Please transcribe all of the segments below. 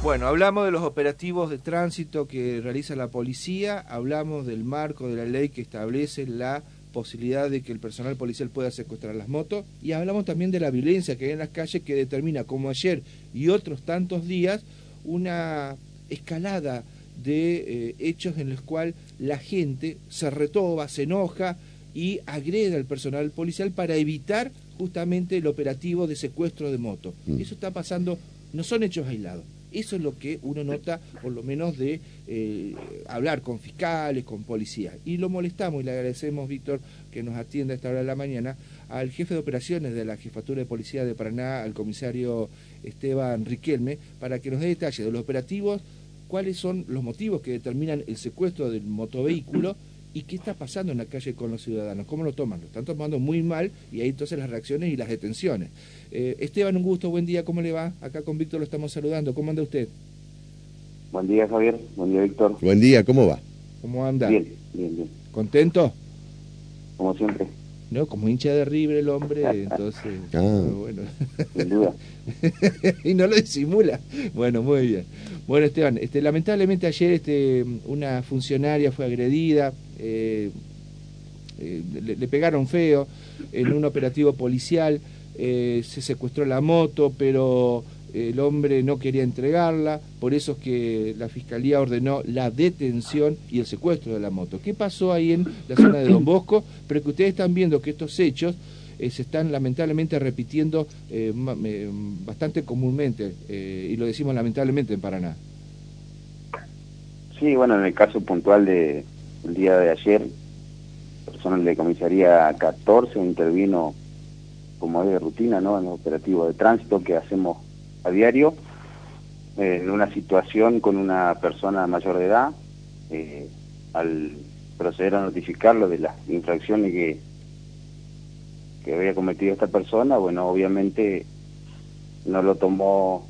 Bueno, hablamos de los operativos de tránsito que realiza la policía, hablamos del marco de la ley que establece la posibilidad de que el personal policial pueda secuestrar las motos y hablamos también de la violencia que hay en las calles que determina, como ayer y otros tantos días, una escalada de eh, hechos en los cuales la gente se retoba, se enoja y agrede al personal policial para evitar justamente el operativo de secuestro de moto. Mm. Eso está pasando, no son hechos aislados eso es lo que uno nota, por lo menos, de eh, hablar con fiscales, con policías. Y lo molestamos y le agradecemos, Víctor, que nos atienda a esta hora de la mañana, al jefe de operaciones de la Jefatura de Policía de Paraná, al comisario Esteban Riquelme, para que nos dé detalles de los operativos, cuáles son los motivos que determinan el secuestro del motovehículo ¿Y qué está pasando en la calle con los ciudadanos? ¿Cómo lo toman? Lo están tomando muy mal y ahí entonces las reacciones y las detenciones. Eh, Esteban, un gusto, buen día, ¿cómo le va? Acá con Víctor lo estamos saludando. ¿Cómo anda usted? Buen día, Javier. Buen día, Víctor. Buen día, ¿cómo va? ¿Cómo anda? Bien, bien, bien. ¿Contento? Como siempre. No, como hincha de River el hombre, entonces... Ah. Bueno. Sin duda. y no lo disimula. Bueno, muy bien. Bueno, Esteban, este, lamentablemente ayer este, una funcionaria fue agredida, eh, eh, le, pegaron feo en un operativo policial, eh, se secuestró la moto, pero el hombre no quería entregarla, por eso es que la fiscalía ordenó la detención y el secuestro de la moto. ¿Qué pasó ahí en la zona de Don Bosco? Pero que ustedes están viendo que estos hechos se están lamentablemente repitiendo bastante comúnmente, y lo decimos lamentablemente en Paraná. Sí, bueno, en el caso puntual de, el día de ayer, personal de comisaría 14 intervino como es de rutina, ¿no? En el operativo de tránsito que hacemos a diario, eh, en una situación con una persona mayor de edad, eh, al proceder a notificarlo de las infracciones que, que había cometido esta persona, bueno, obviamente no lo tomó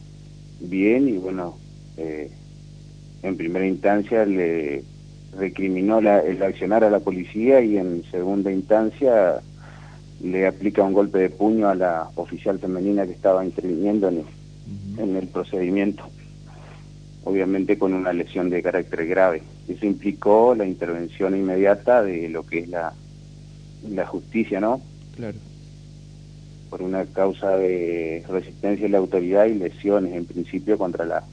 bien y bueno, eh, en primera instancia le recriminó el accionar a la policía y en segunda instancia le aplica un golpe de puño a la oficial femenina que estaba interviniendo en el, en el procedimiento, obviamente con una lesión de carácter grave. Eso implicó la intervención inmediata de lo que es la, la justicia, ¿no? Claro. Por una causa de resistencia de la autoridad y lesiones en principio contra la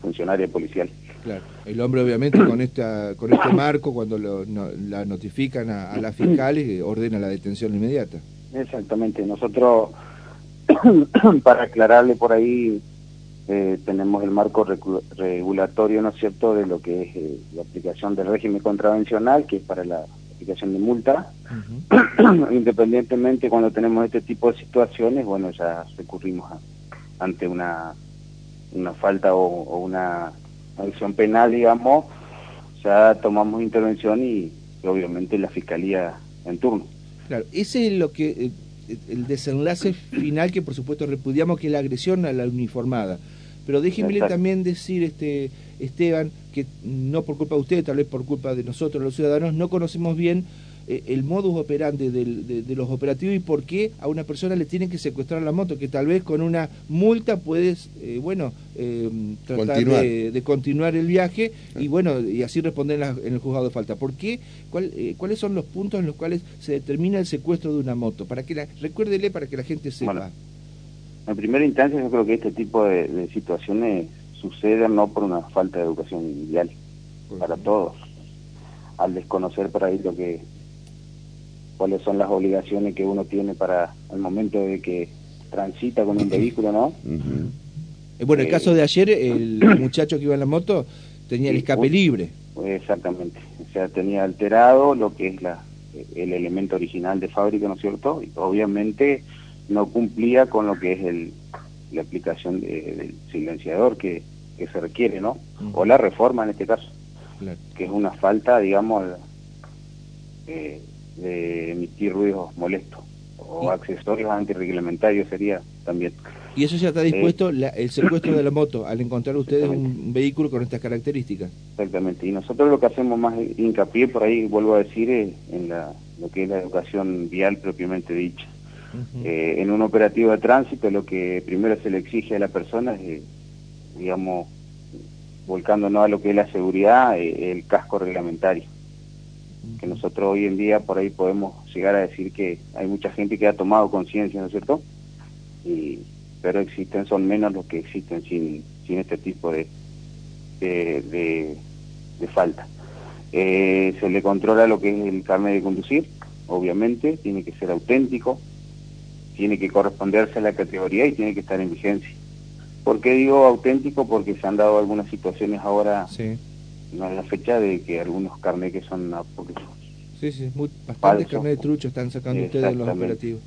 funcionaria policial. Claro, el hombre obviamente con esta con este marco, cuando lo, la notifican a, a las fiscales, eh, ordena la detención inmediata. Exactamente, nosotros, para aclararle por ahí, eh, tenemos el marco regulatorio, ¿no es cierto?, de lo que es eh, la aplicación del régimen contravencional, que es para la aplicación de multa. Independientemente, cuando tenemos este tipo de situaciones, bueno, ya recurrimos ante una, una falta o una acción penal, digamos, ya tomamos intervención y, obviamente la fiscalía en turno. Claro, ese es lo que eh, el desenlace final que por supuesto repudiamos que es la agresión a la uniformada. Pero déjeme también decir, este Esteban, que no por culpa de usted, tal vez por culpa de nosotros los ciudadanos, no conocemos bien el modus operandi de, los operativos y por qué a una persona le tienen que secuestrar la moto, que tal vez con una multa puedes, eh, bueno, eh, tratar De, continuar el viaje y bueno, y así responder en, el juzgado de falta. ¿Por qué? ¿Cuáles son los puntos en los cuales se determina el secuestro de una moto? Para que la, recuérdele para que la gente sepa. en primera instancia yo creo que este tipo de, situaciones suceden no por una falta de educación vial para todos al desconocer por ahí lo que cuáles son las obligaciones que uno tiene para el momento de que transita con un vehículo, ¿no? Eh, bueno, el caso de ayer, el muchacho que iba en la moto tenía el escape libre. Exactamente, o sea, tenía alterado lo que es la, el elemento original de fábrica, ¿no es cierto? Y obviamente no cumplía con lo que es el, la aplicación del silenciador que, que se requiere, ¿no? O la reforma en este caso, que es una falta, digamos, eh, de emitir ruidos molestos o accesorios antirreglamentarios sería también. ¿Y eso ya está dispuesto el secuestro de la moto al encontrar ustedes un vehículo con estas características? Exactamente, y nosotros lo que hacemos más hincapié, por ahí vuelvo a decir, es en la, lo que es la educación vial propiamente dicha. Eh, en un operativo de tránsito lo que primero se le exige a la persona es, digamos, volcándonos a lo que es la seguridad, eh, el casco reglamentario. Que nosotros hoy en día por ahí podemos llegar a decir que hay mucha gente que ha tomado conciencia, ¿no es cierto? Y, pero existen, son menos los que existen sin, sin este tipo de, de, de, falta. Eh, se le controla lo que es el carnet de conducir, obviamente, tiene que ser auténtico, tiene que corresponderse a la categoría y tiene que estar en vigencia. ¿Por qué digo auténtico? Porque se han dado algunas situaciones ahora, sí. No la fecha, de que algunos carnets que son apócrifos. Sí, sí, muy, bastantes carnets de trucho están sacando ustedes de los operativos.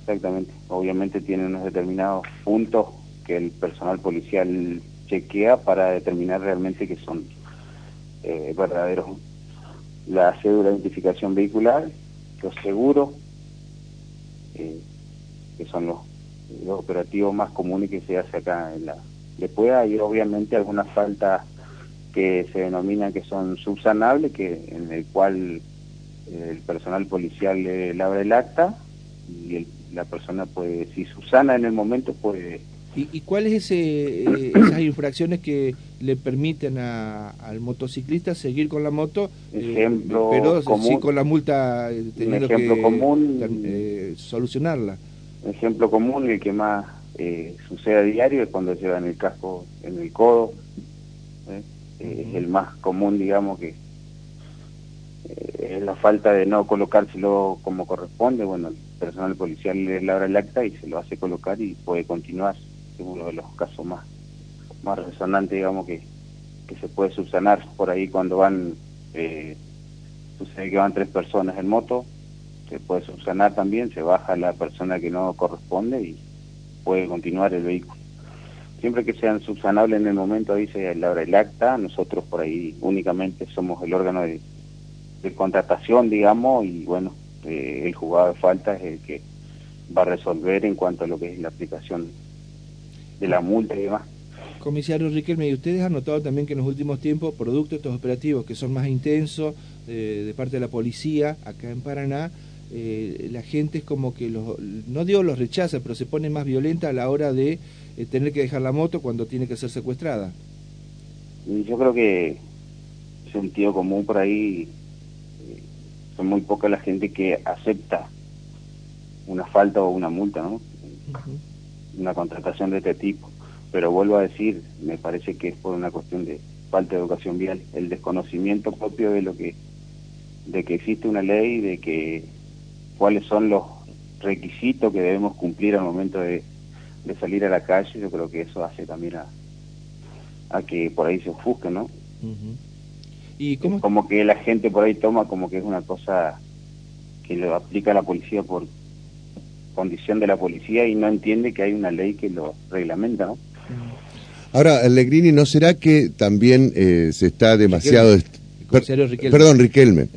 Exactamente, obviamente tienen unos determinados puntos que el personal policial chequea para determinar realmente que son eh, verdaderos. La cédula de identificación vehicular, los seguros, eh, que son los, operativos más comunes que se hace acá en la... Después hay obviamente algunas faltas que se denominan que son subsanables, que en el cual eh, el personal policial le labra el acta y la persona puede, si subsana en el momento, puede ¿Y, y cuáles ese, eh, esas infracciones que le permiten al motociclista seguir con la moto, eh, ejemplo pero común, sí con la multa eh, teniendo ejemplo que común, solucionarla? Ejemplo común, el que más sucede a diario es cuando llevan el casco en el codo, es el más común, digamos, que es la falta de no colocárselo como corresponde, bueno, el personal policial le labra el acta y se lo hace colocar y puede continuar. Es uno de los casos más, más resonantes, digamos, que, que se puede subsanar. Por ahí cuando van, eh, sucede que van tres personas en moto, se puede subsanar también, se baja la persona que no corresponde y puede continuar el vehículo. Siempre que sean subsanables en el momento, dice la hora el acta, nosotros por ahí únicamente somos el órgano de, de contratación, digamos, y bueno, eh, el juzgado de falta es el que va a resolver en cuanto a lo que es la aplicación de la multa y demás. Comisario Riquelme, y ustedes han notado también que en los últimos tiempos, producto de estos operativos que son más intensos eh, de parte de la policía acá en Paraná, eh, la gente es como que, los, no digo los rechaza, pero se pone más violenta a la hora de eh, tener que dejar la moto cuando tiene que ser secuestrada. Yo creo que sentido común por ahí, son muy poca la gente que acepta una falta o una multa, ¿no? una contratación de este tipo. Pero vuelvo a decir, me parece que es por una cuestión de falta de educación vial, el desconocimiento propio de lo que de que existe una ley, de que cuáles son los requisitos que debemos cumplir al momento de, salir a la calle, yo creo que eso hace también a, a que por ahí se ofusque, ¿no? ¿Y cómo? Como que la gente por ahí toma como que es una cosa que lo aplica la policía por condición de la policía y no entiende que hay una ley que lo reglamenta, ¿no? Ahora, Allegrini, ¿no será que también eh, se está demasiado... Riquelme. Perdón, Riquelme.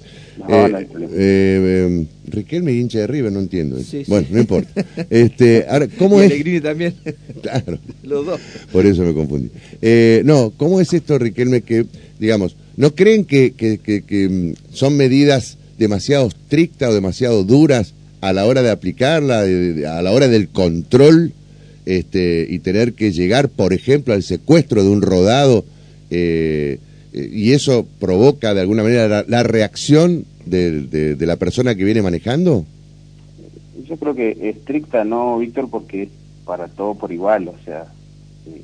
No, eh, eh, em, Riquelme hincha de River, no entiendo. bueno, no importa. este, ahora, ¿cómo es? Allegrini también. claro. Los dos. Por eso me confundí. Eh, no, ¿cómo es esto, Riquelme, que, digamos, ¿no creen que, que, que, que mm, son medidas demasiado estrictas o demasiado duras a la hora de aplicarla, a la hora del control este, y tener que llegar, por ejemplo, al secuestro de un rodado, eh, y eso provoca de alguna manera la, reacción de, la persona que viene manejando? Yo creo que estricta no, Víctor, porque es para todo por igual, o sea, eh,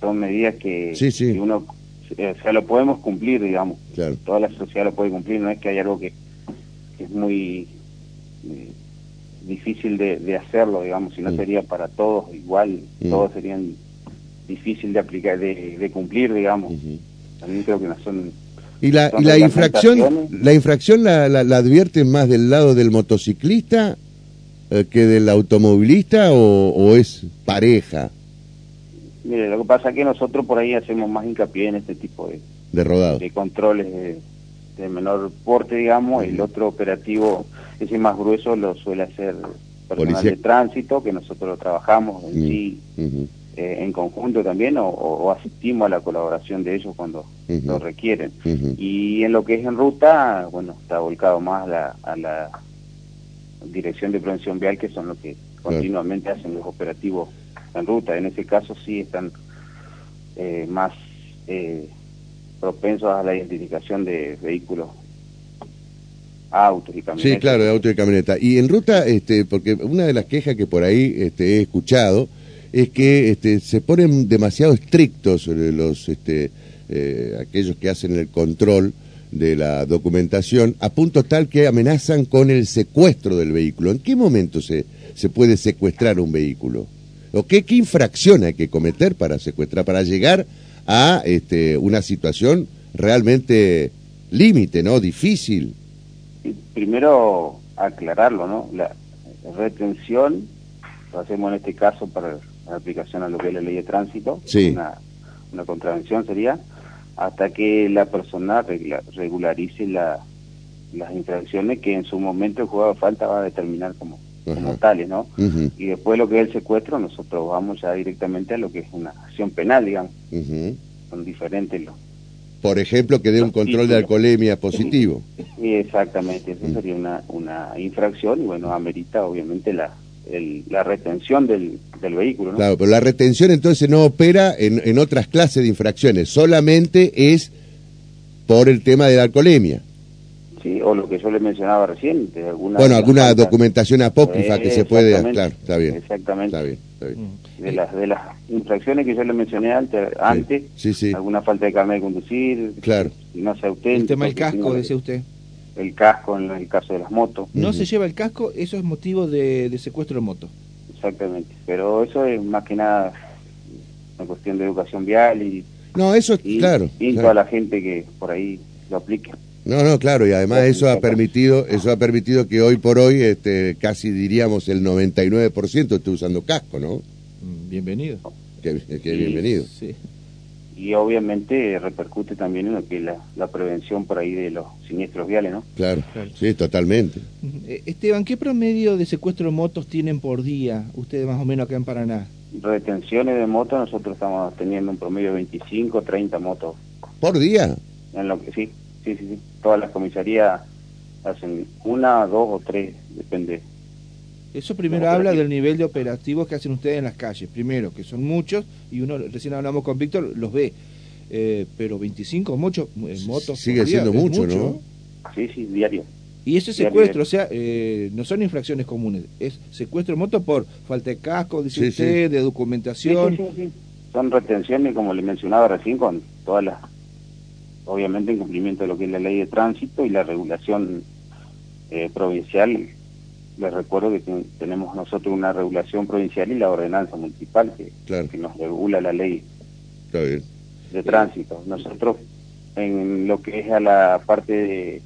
son medidas que, uno, o sea, lo podemos cumplir, digamos, toda la sociedad lo puede cumplir, no es que haya algo que es muy eh, difícil de, hacerlo, digamos, si no mm. sería para todos igual, mm. todos serían difícil de aplicar, de, cumplir, digamos. También creo que no son... ¿Y la, y la infracción, la infracción la, la, advierte más del lado del motociclista eh, que del automovilista o, es pareja? Mire, lo que pasa es que nosotros por ahí hacemos más hincapié en este tipo de, de rodados. De controles de, menor porte, digamos, el otro operativo ese más grueso lo suele hacer personal de tránsito, que nosotros lo trabajamos en sí eh, en conjunto también, o, asistimos a la colaboración de ellos cuando lo requieren. Y en lo que es en ruta, bueno, está volcado más a la Dirección de Prevención Vial, que son los que continuamente hacen los operativos en ruta. En ese caso sí están eh, más eh, propensos a la identificación de vehículos, autos y camionetas. Sí, claro, de auto y camioneta. Y en ruta, este, porque una de las quejas que por ahí este, he escuchado es que este, se ponen demasiado estrictos eh, los este, eh, aquellos que hacen el control de la documentación a punto tal que amenazan con el secuestro del vehículo. ¿En qué momento se, se puede secuestrar un vehículo? ¿O qué, qué infracción hay que cometer para secuestrar, para llegar a este, una situación realmente límite, ¿no? Difícil. Primero aclararlo, ¿no? La retención lo hacemos en este caso para la aplicación a lo que es la ley de tránsito, Sí. una, una contravención sería, hasta que la persona regla- regularice la- las infracciones que en su momento el jugador de falta va a determinar como, como tales, ¿no? Y después lo que es el secuestro, nosotros vamos ya directamente a lo que es una acción penal, digamos, ujú. son diferentes los... Por ejemplo, que dé un control de alcoholemia positivo. y exactamente, eso sería una, una infracción y bueno, amerita obviamente la, el- la retención del, del vehículo, ¿no? Claro, pero la retención entonces no opera en, en otras clases de infracciones, solamente es por el tema de la alcoholemia. Sí, o lo que yo le mencionaba recién, de alguna... Bueno, de alguna faltas- documentación apócrifa que se puede... exactamente, Claro, está bien. Exactamente. Está bien, está bien. Mm. De las, de las infracciones que yo le mencioné antes, antes Sí, sí, alguna falta de carnet de conducir, claro. no auténtico. El tema del casco, decía usted. El casco en el caso de las motos, No se lleva el casco, eso es motivo de, de secuestro de moto. Exactamente. Pero eso es más que nada una cuestión de educación vial y, No, eso es claro. y claro. toda la gente que por ahí lo aplique. No, no, claro, y además eso ha permitido, eso ha permitido que hoy por hoy, este, casi diríamos el 99% esté usando casco, ¿no? Mm, Bienvenido. Que, que Sí. bienvenido. Sí. Y obviamente repercute también en lo que es la, la prevención por ahí de los siniestros viales, ¿no? Claro, Claro. sí, totalmente. Eh, Esteban, ¿qué promedio de secuestro de motos tienen por día ustedes más o menos acá en Paraná? Retenciones de motos, nosotros estamos teniendo un promedio de 25, 30 motos ¿Por día? en lo que sí, sí, sí, sí. Todas las comisarías hacen una, dos o tres, depende. Eso primero No, habla operativo. del nivel de operativos que hacen ustedes en las calles. Primero, que son muchos, y uno, recién hablamos con Víctor, los ve. Eh, pero 25 muchos eh, motos. Sigue siendo mucho, ¿no? Sí, sí, diario. Y ese secuestro, diario. o sea, eh, no son infracciones comunes, es secuestro de moto por falta de casco, dice Sí, usted, de Sí, documentación. sí, sí, sí. Son retenciones, como le mencionaba recién, con todas las, obviamente en cumplimiento de lo que es la ley de tránsito y la regulación eh, provincial. Les recuerdo que ten- tenemos nosotros una regulación provincial y la ordenanza municipal que, Claro, que nos regula la ley está bien. de tránsito. Nosotros, en lo que es a la parte de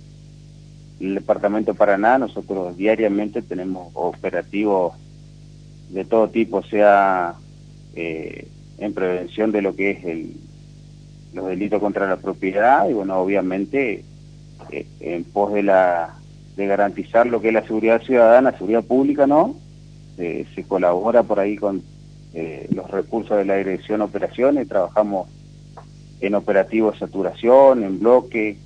el departamento de Paraná, nosotros diariamente tenemos operativos de todo tipo, sea eh, en prevención de lo que es el, los delitos contra la propiedad y bueno, obviamente eh, en pos de la de garantizar lo que es la seguridad ciudadana, seguridad pública, ¿no? Eh, se colabora por ahí con eh, los recursos de la Dirección Operaciones, trabajamos en operativos de saturación, en bloque,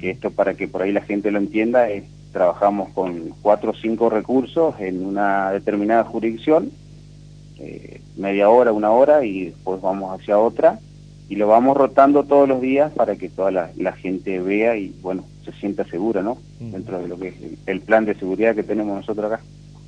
que esto para que por ahí la gente lo entienda, es, trabajamos con cuatro o cinco recursos en una determinada jurisdicción, eh, media hora, una hora, y después vamos hacia otra, y lo vamos rotando todos los días para que toda la, la gente vea y, bueno, se sienta segura, ¿no? Ujú. Dentro de lo que es el, el plan de seguridad que tenemos nosotros acá.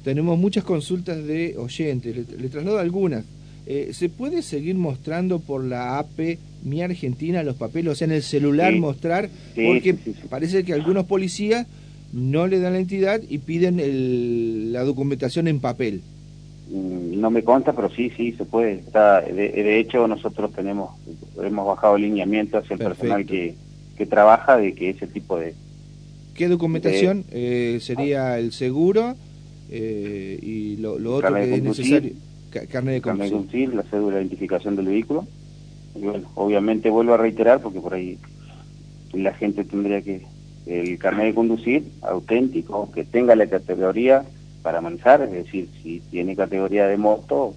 Tenemos muchas consultas de oyentes, le, le traslado algunas. Eh, ¿Se puede seguir mostrando por la AP Mi Argentina los papeles, o sea, en el celular Sí. mostrar? Sí, porque sí. parece que algunos policías no le dan la entidad y piden el- la documentación en papel. Mm, No me consta, pero sí, sí, se puede. Está, de, de hecho, nosotros tenemos hemos bajado lineamiento hacia el Perfecto. personal que, que trabaja de que ese tipo de... ¿Qué documentación? Eh, sería el seguro eh, y lo, lo otro que es conducir. necesario. Ca- carnet de carnet de conducir. conducir, la cédula de identificación del vehículo. Y bueno, obviamente vuelvo a reiterar porque por ahí la gente tendría que el carnet de conducir auténtico, que tenga la categoría para manejar, es decir, si tiene categoría de moto,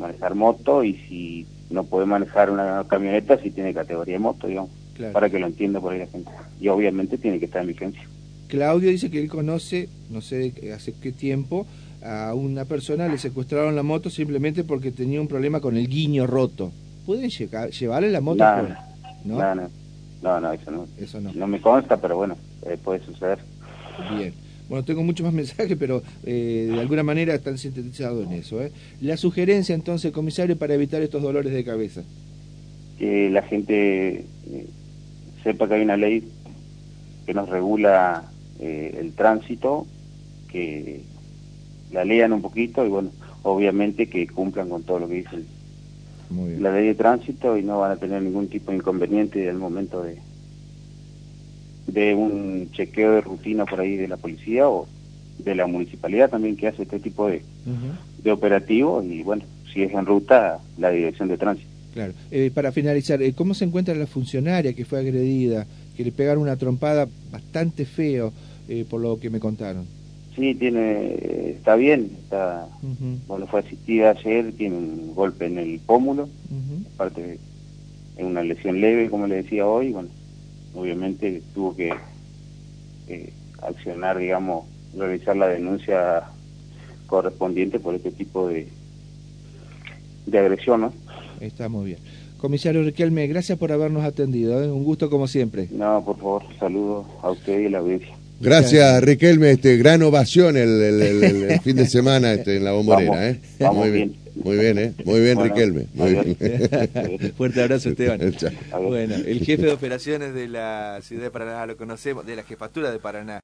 manejar moto y si no puede manejar una camioneta, si tiene categoría de moto, digamos, Claro. para que lo entienda por ahí la gente. Y obviamente tiene que estar en vigencia. Claudio dice que él conoce, no sé hace qué tiempo, a una persona le secuestraron la moto simplemente porque tenía un problema con el guiño roto. ¿Pueden llegar, llevarle la moto? Nada, por- ¿no? No, no, no, no, eso no. Eso no. No me consta, pero bueno, eh, puede suceder. Bien. Bueno, tengo muchos más mensajes, pero eh, de alguna manera están sintetizados en eso. ¿eh? La sugerencia entonces, comisario, para evitar estos dolores de cabeza. Que la gente eh, sepa que hay una ley que nos regula eh, el tránsito, que la lean un poquito y bueno, obviamente que cumplan con todo lo que dice la ley de tránsito y no van a tener ningún tipo de inconveniente al momento de de un chequeo de rutina por ahí de la policía o de la municipalidad también que hace este tipo de, Ujú, de operativos y bueno, si es en ruta, la dirección de tránsito. Claro. Eh, para finalizar, eh, ¿cómo se encuentra la funcionaria que fue agredida, que le pegaron una trompada bastante feo, eh, por lo que me contaron? Sí, tiene, está bien, está, Ujú, bueno, fue asistida ayer, tiene un golpe en el pómulo, aparte es una lesión leve, como le decía hoy, bueno, obviamente tuvo que eh, accionar, digamos, realizar la denuncia correspondiente por este tipo de, de agresión, ¿no? Está muy bien. Comisario Riquelme, gracias por habernos atendido. ¿eh? Un gusto como siempre. No, por favor, saludos a usted y a la audiencia. Gracias, Riquelme, este, gran ovación el, el- el- el- el fin de semana este, en la bombonera, Vamos, ¿eh? vamos muy bien, bien. Muy bien, ¿eh? Muy bien, Bueno, Riquelme. Muy bien. Fuerte abrazo, Esteban. Bueno, el jefe de operaciones de la ciudad de Paraná, lo conocemos, de la jefatura de Paraná.